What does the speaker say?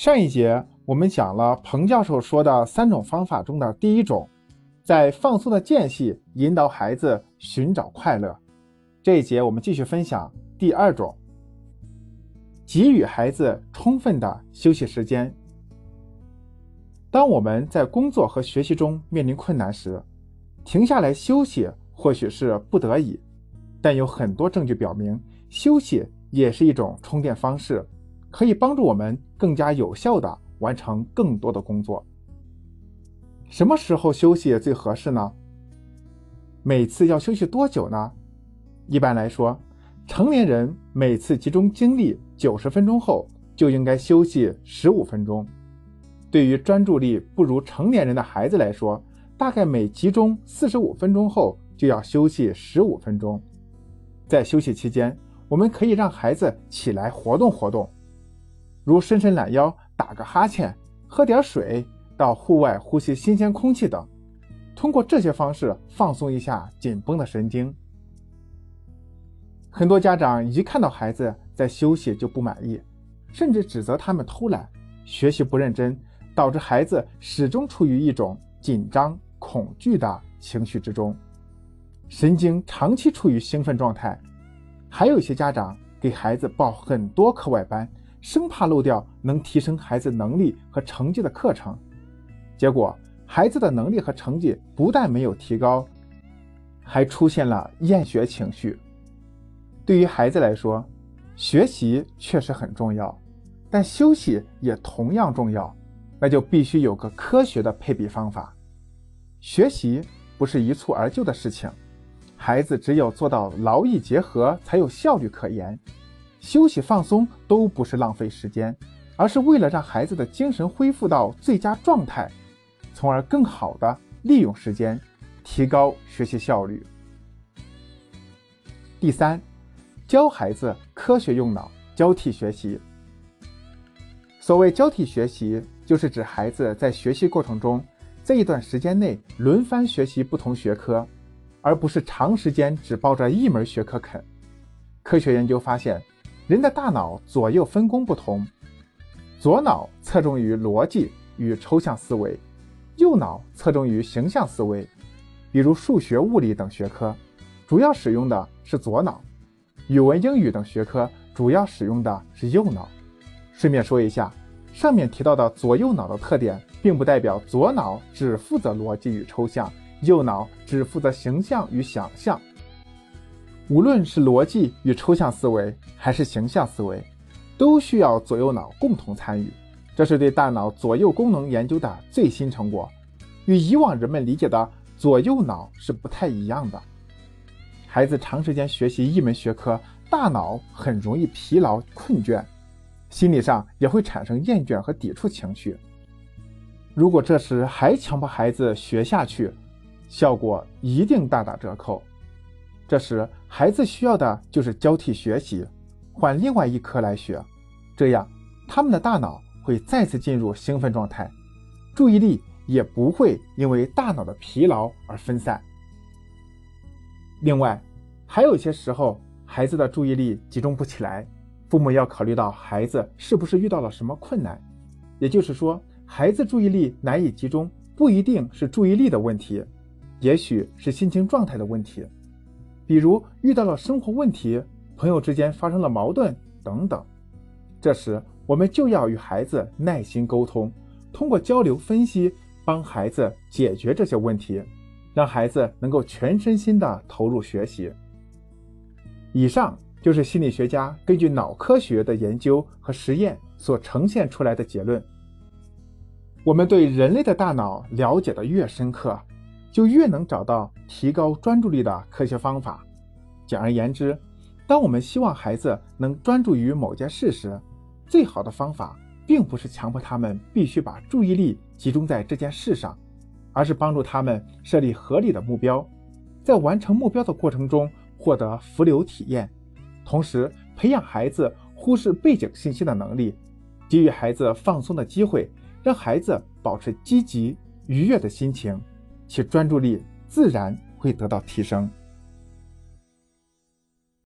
上一节我们讲了彭教授说的三种方法中的第一种，在放松的间隙引导孩子寻找快乐。这一节我们继续分享第二种，给予孩子充分的休息时间。当我们在工作和学习中面临困难时，停下来休息或许是不得已，但有很多证据表明，休息也是一种充电方式。可以帮助我们更加有效地完成更多的工作。什么时候休息最合适呢？每次要休息多久呢？一般来说，成年人每次集中精力九十分钟后就应该休息十五分钟。对于专注力不如成年人的孩子来说，大概每集中四十五分钟后就要休息十五分钟。在休息期间，我们可以让孩子起来活动活动。如伸伸懒腰、打个哈欠、喝点水、到户外呼吸新鲜空气等，通过这些方式放松一下紧绷的神经。很多家长一看到孩子在休息就不满意，甚至指责他们偷懒、学习不认真，导致孩子始终处于一种紧张、恐惧的情绪之中，神经长期处于兴奋状态。还有一些家长给孩子报很多课外班。生怕漏掉能提升孩子能力和成绩的课程，结果孩子的能力和成绩不但没有提高，还出现了厌学情绪。对于孩子来说，学习确实很重要，但休息也同样重要，那就必须有个科学的配比方法。学习不是一蹴而就的事情，孩子只有做到劳逸结合，才有效率可言。休息放松都不是浪费时间，而是为了让孩子的精神恢复到最佳状态，从而更好的利用时间，提高学习效率。第三，教孩子科学用脑，交替学习。所谓交替学习，就是指孩子在学习过程中，在一段时间内轮番学习不同学科，而不是长时间只抱着一门学科啃。科学研究发现。人的大脑左右分工不同，左脑侧重于逻辑与抽象思维，右脑侧重于形象思维。比如数学、物理等学科，主要使用的是左脑；语文、英语等学科主要使用的是右脑。顺便说一下，上面提到的左右脑的特点，并不代表左脑只负责逻辑与抽象，右脑只负责形象与想象。无论是逻辑与抽象思维，还是形象思维，都需要左右脑共同参与。这是对大脑左右功能研究的最新成果，与以往人们理解的左右脑是不太一样的。孩子长时间学习一门学科，大脑很容易疲劳困倦，心理上也会产生厌倦和抵触情绪。如果这时还强迫孩子学下去，效果一定大打折扣。这时，孩子需要的就是交替学习，换另外一科来学，这样他们的大脑会再次进入兴奋状态，注意力也不会因为大脑的疲劳而分散。另外，还有些时候，孩子的注意力集中不起来，父母要考虑到孩子是不是遇到了什么困难。也就是说，孩子注意力难以集中，不一定是注意力的问题，也许是心情状态的问题。比如遇到了生活问题，朋友之间发生了矛盾等等，这时我们就要与孩子耐心沟通，通过交流分析，帮孩子解决这些问题，让孩子能够全身心的投入学习。以上就是心理学家根据脑科学的研究和实验所呈现出来的结论。我们对人类的大脑了解的越深刻。就越能找到提高专注力的科学方法。简而言之，当我们希望孩子能专注于某件事时，最好的方法并不是强迫他们必须把注意力集中在这件事上，而是帮助他们设立合理的目标，在完成目标的过程中获得浮流体验，同时培养孩子忽视背景信息的能力，给予孩子放松的机会，让孩子保持积极愉悦的心情。其专注力自然会得到提升。